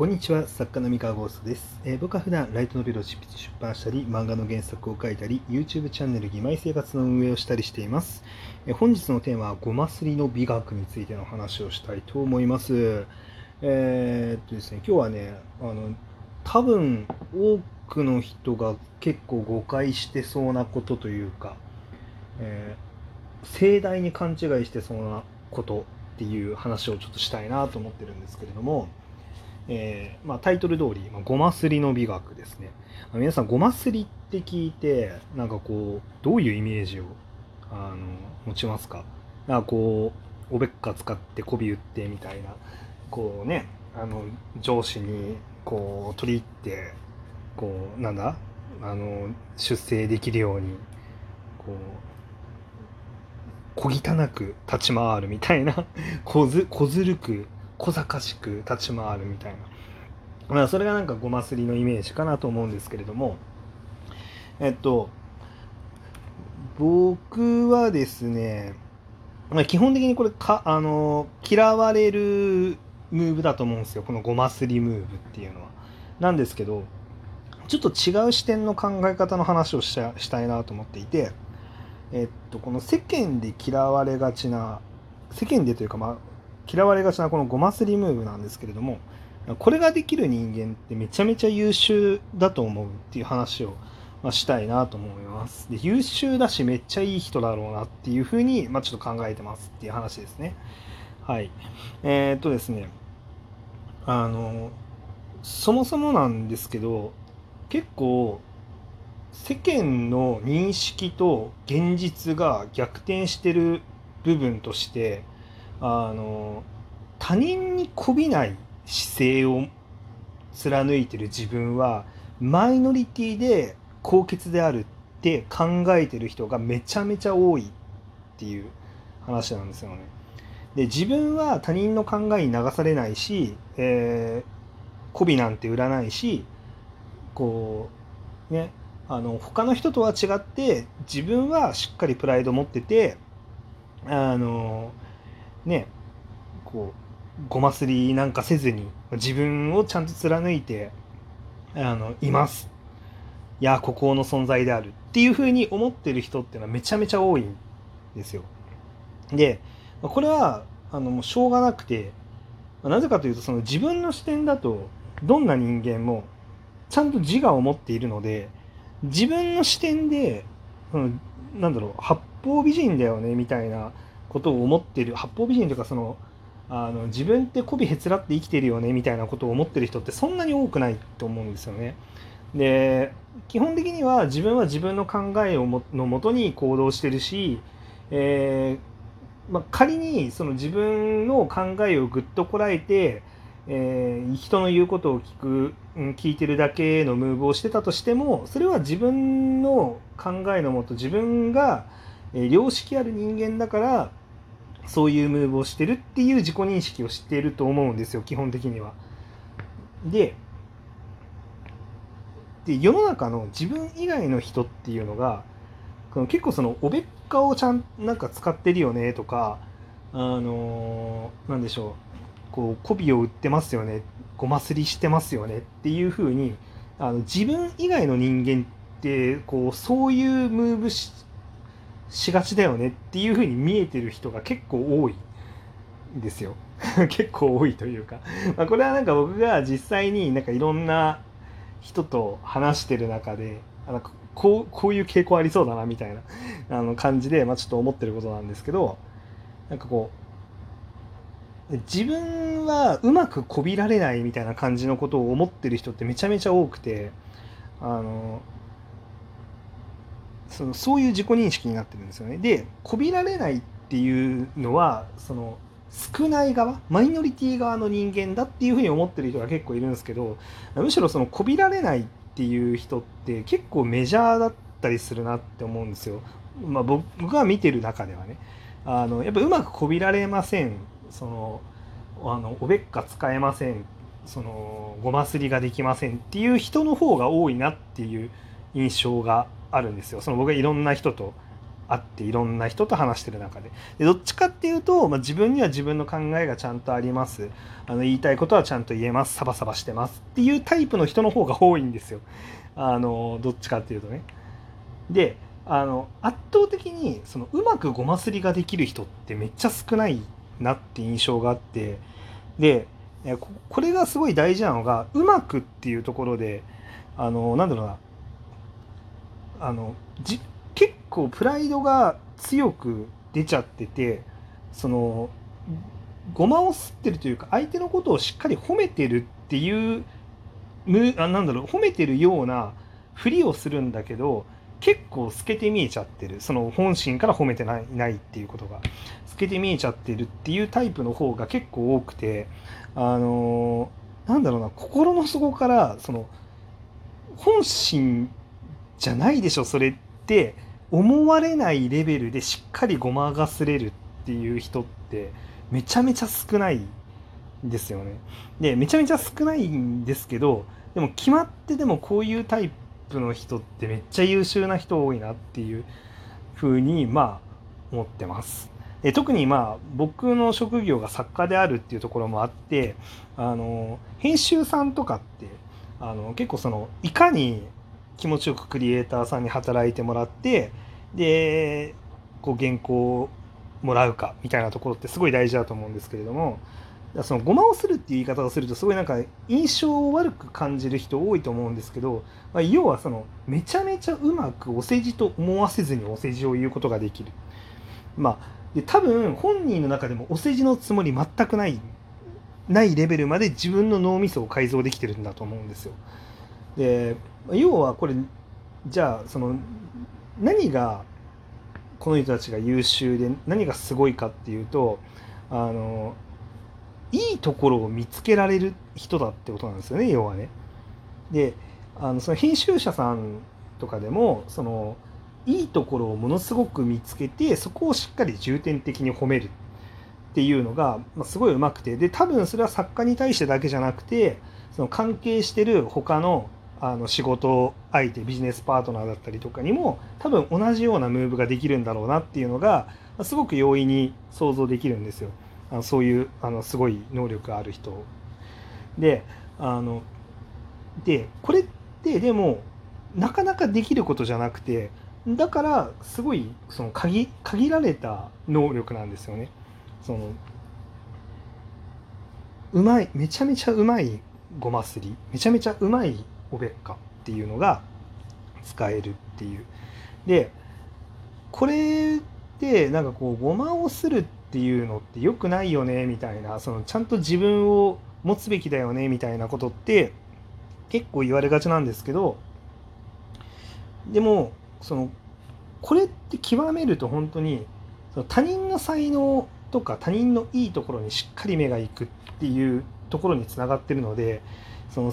こんにちは、作家の三河ゴーストです、えー僕は普段ライトノベルを執筆出版したり、漫画の原作を書いたり、YouTube チャンネル義妹生活の運営をしたりしています。えー本日のテーマは、ごますりの美学についての話をしたいと思います。えーっとですね、今日はね、あの、多分多くの人が結構誤解してそうなことというか、え盛大に勘違いしてそうなことっていう話をちょっとしたいなと思ってるんですけれども、えーまあ、タイトル通り、まあ、ごますりの美学ですね。あ皆さん、ごますりって聞いて、なんかこう、どういうイメージをあの持ちますか？なんかこう、おべっか使って媚び打ってみたいな、こうね、あの上司にこう取り入って、こう、なんだ？あの出世できるように、こう、小汚く立ち回るみたいな小ず小ずるく小賢しく立ち回るみたいな、まあ、それがなんかごますりのイメージかなと思うんですけれどもえっと僕はですね、まあ、基本的にこれかあの嫌われるムーブだと思うんですよこのごますりムーブっていうのは。なんですけどちょっと違う視点の考え方の話をしたしたいなと思っていて。えっと、この世間で嫌われがちな世間でというか、まあ、嫌われがちなこのごますりムーブなんですけれどもこれができる人間ってめちゃめちゃ優秀だと思うっていう話を、まあ、したいなと思います。で優秀だしめっちゃいい人だろうなっていうふうに、まあ、ちょっと考えてますっていう話ですね。はい。えー、っとですねあのそもそもなんですけど結構世間の認識と現実が逆転してる部分としてあの他人に媚びない姿勢を貫いてる自分はマイノリティで高潔であるって考えてる人がめちゃめちゃ多いっていう話なんですよね。で自分は他人の考えに流されないし、えー、媚びなんて売らないしこうねあの他の人とは違って自分はしっかりプライド持っててあのねこうごますりなんかせずに自分をちゃんと貫いてあのいますいや孤高の存在であるっていうふうに思ってる人っていうのはめちゃめちゃ多いんですよ。でこれはあのもうしょうがなくてなぜかというとその自分の視点だとどんな人間もちゃんと自我を持っているので自分の視点で、うん、なんだろう八方美人だよねみたいなことを思ってる八方美人というかそのあの自分って媚びへつらって生きてるよねみたいなことを思ってる人ってそんなに多くないと思うんですよね。で基本的には自分は自分の考えをものもとに行動してるし、えーまあ、仮にその自分の考えをぐっとこらえてえー、人の言うことを聞く、聞いてるだけのムーブをしてたとしてもそれは自分の考えのもと自分が、え、良識ある人間だからそういうムーブをしてるっていう自己認識を知っていると思うんですよ基本的には。でで世の中の自分以外の人っていうのが結構そのおべっかをちゃんなんか使ってるよねとかあのー、なんでしょうこう媚びを売ってますよねごますりしてますよねっていうふうにあの自分以外の人間ってこうそういうムーブししがちだよねっていうふうに見えてる人が結構多いんですよ。結構多いというか、まあ、これはなんか僕が実際になんかいろんな人と話してる中でなんかこうこういう傾向ありそうだなみたいな あの感じで、まあ、ちょっと思ってることなんですけどなんかこう自分はうまくこびられないみたいな感じのことを思ってる人ってめちゃめちゃ多くてあのそのそういう自己認識になってるんですよね。でこびられないっていうのはその少ない側マイノリティ側の人間だっていうふうに思ってる人が結構いるんですけどむしろそのこびられないっていう人って結構メジャーだったりするなって思うんですよ。まあ、僕が見てる中ではねあのやっぱうまくこびられませんそのあのおべっか使えませんそのごますりができませんっていう人の方が多いなっていう印象があるんですよ。その僕がいろんな人とあっていろんな人と話してる中で。でどっちかっていうと、まあ、自分には自分の考えがちゃんとあります。あの言いたいことはちゃんと言えます。サバサバしてますっていうタイプの人の方が多いんですよ。あのどっちかっていうとね。であの圧倒的にそのうまくごますりができる人ってめっちゃ少ないなって印象があって。でこれがすごい大事なのがうまくっていうところであのなんだろうな。あのじ結構プライドが強く出ちゃっててそのごまをすってるというか相手のことをしっかり褒めてるっていうむあなんだろう褒めてるようなふりをするんだけど結構透けて見えちゃってる。その本心から褒めてないないっていうことが。透けて見えちゃってるっていうタイプの方が結構多くてあのなんだろうな心の底からその本心じゃないでしょそれって思われないレベルでしっかりごまがすれるっていう人ってめちゃめちゃ少ないんですよね。でめちゃめちゃ少ないんですけどでも決まってでもこういうタイプの人ってめっちゃ優秀な人多いなっていうふうにまあ思ってます。で特にまあ僕の職業が作家であるっていうところもあってあの編集さんとかってあの結構そのいかに気持ちよくクリエイターさんに働いてもらってでこう原稿をもらうかみたいなところってすごい大事だと思うんですけれどもそのごまをするっていう言い方をするとすごいなんか印象を悪く感じる人多いと思うんですけど、まあ、要はそのめちゃめちゃうまくお世辞と思わせずにお世辞を言うことができる。まあ、で多分本人の中でもお世辞のつもり全くないないレベルまで自分の脳みそを改造できてるんだと思うんですよ。で要はこれじゃあその何がこの人たちが優秀で何がすごいかっていうとあのいいところを見つけられる人だってことなんですよね要はね。であのその編集者さんとかでもそのいいところをものすごく見つけてそこをしっかり重点的に褒めるっていうのが、まあ、すごいうまくてで多分それは作家に対してだけじゃなくてその関係してる他のあの仕事相手ビジネスパートナーだったりとかにも多分同じようなムーブができるんだろうなっていうのがすごく容易に想像できるんですよ。あのそういうあのすごい能力ある人であのでこれってでもなかなかできることじゃなくてだからすごいその限限られた能力なんですよね。そのうまいめちゃめちゃうまいごますりめちゃめちゃうまいおべっかっていうのが使えるっていう。でこれってなんかこうごまをするっていうのって良くないよねみたいなそのちゃんと自分を持つべきだよねみたいなことって結構言われがちなんですけどでもそのこれって極めると本当にその他人の才能とか他人のいいところにしっかり目がいくっていうところにつながってるのでその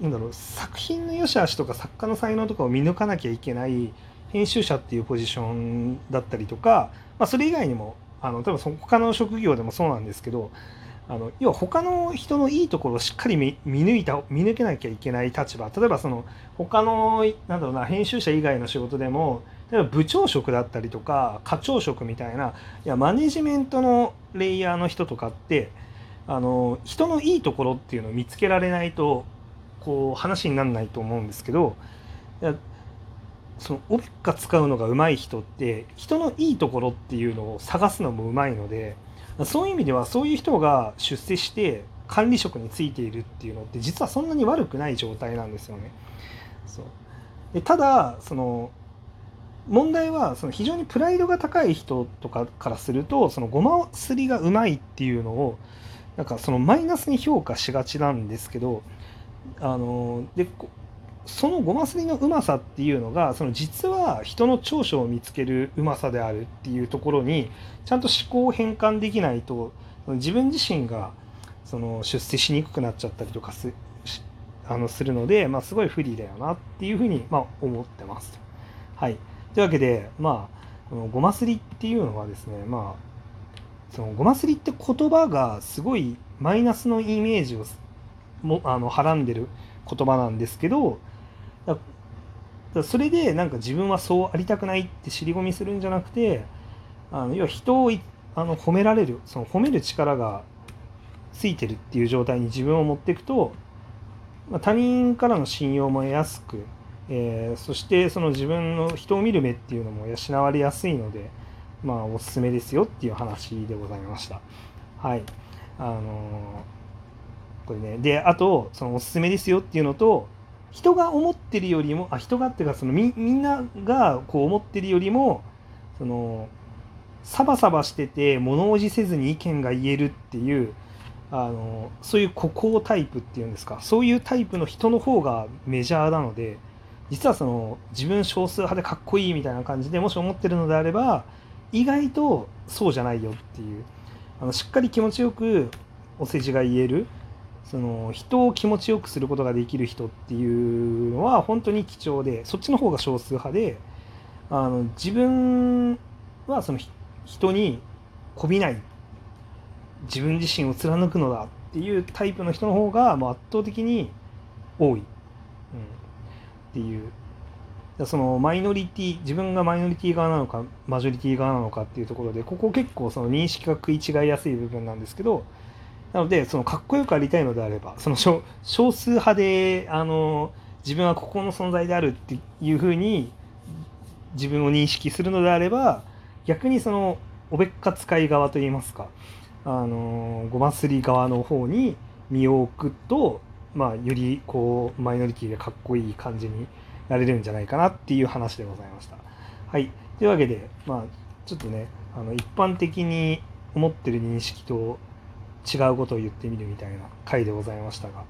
なんだろう作品の良し悪しとか作家の才能とかを見抜かなきゃいけない編集者っていうポジションだったりとか、まあ、それ以外にもあの多分他の職業でもそうなんですけどあの要は他の人のいいところをしっかり見抜いた見抜けなきゃいけない立場。例えばその他のなんだろうな編集者以外の仕事でも例えば部長職だったりとか課長職みたいないやマネジメントのレイヤーの人とかってあの人のいいところっていうのを見つけられないとこう話にならないと思うんですけどそのオベッカ使うのが上手い人って人のいいところっていうのを探すのもうまいのでそういう意味ではそういう人が出世して管理職についているっていうのって実はそんなに悪くない状態なんですよね。そうでただその問題はその非常にプライドが高い人とかからするとそのごますりがうまいっていうのをなんかそのマイナスに評価しがちなんですけどあのでそのごますりのうまさっていうのがその実は人の長所を見つけるうまさであるっていうところにちゃんと思考を変換できないと自分自身がその出世しにくくなっちゃったりとかすあのするので、まあ、すごい不利だよなっていうふうに、まあ、思ってます。はい、というわけで、まあ、このごますりっていうのはですね、まあ、そのごますりって言葉がすごいマイナスのイメージをもあのはらんでる言葉なんですけどだそれでなんか自分はそうありたくないって尻込みするんじゃなくてあの要は人をあの褒められるその褒める力がついてるっていう状態に自分を持っていくと、まあ、他人からの信用も得やすく、えー、そしてその自分の人を見る目っていうのも養われやすいので、まあ、おすすめですよっていう話でございました。はい。あのー、これね。で、あと、そのおすすめですよっていうのと、人が思ってるよりも、あ、人がっていうか、そのみみんながこう思ってるよりも、その、サバサバしてて物おじせずに意見が言えるっていうあのそういう孤高タイプっていうんですかそういうタイプの人の方がメジャーなので実はその自分少数派でかっこいいみたいな感じでもし思ってるのであれば意外とそうじゃないよっていうあのしっかり気持ちよくお世辞が言えるその人を気持ちよくすることができる人っていうのは本当に貴重でそっちの方が少数派であの自分はその人にこびない。自分自身を貫くのだっていうタイプの人の方がもう圧倒的に多い、うん、っていう。そのマイノリティ自分がマイノリティ側なのかマジョリティ側なのかっていうところでここ結構その認識が食い違いやすい部分なんですけどなのでそのかっこよくありたいのであればその少数派であの自分はここの存在であるっていうふうに自分を認識するのであれば逆にそのおべっか使い側といいますかあのごますり側の方に身を置くと、まあ、よりこうマイノリティでかっこいい感じになれるんじゃないかなっていう話でございました。はい、というわけで、まあ、ちょっとねあの一般的に思ってる認識と違うことを言ってみるみたいな回でございましたが、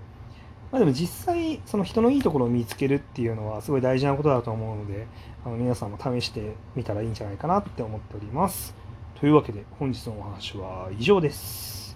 まあ、でも実際その人のいいところを見つけるっていうのはすごい大事なことだと思うのであの皆さんも試してみたらいいんじゃないかなって思っております。というわけで本日のお話は以上です。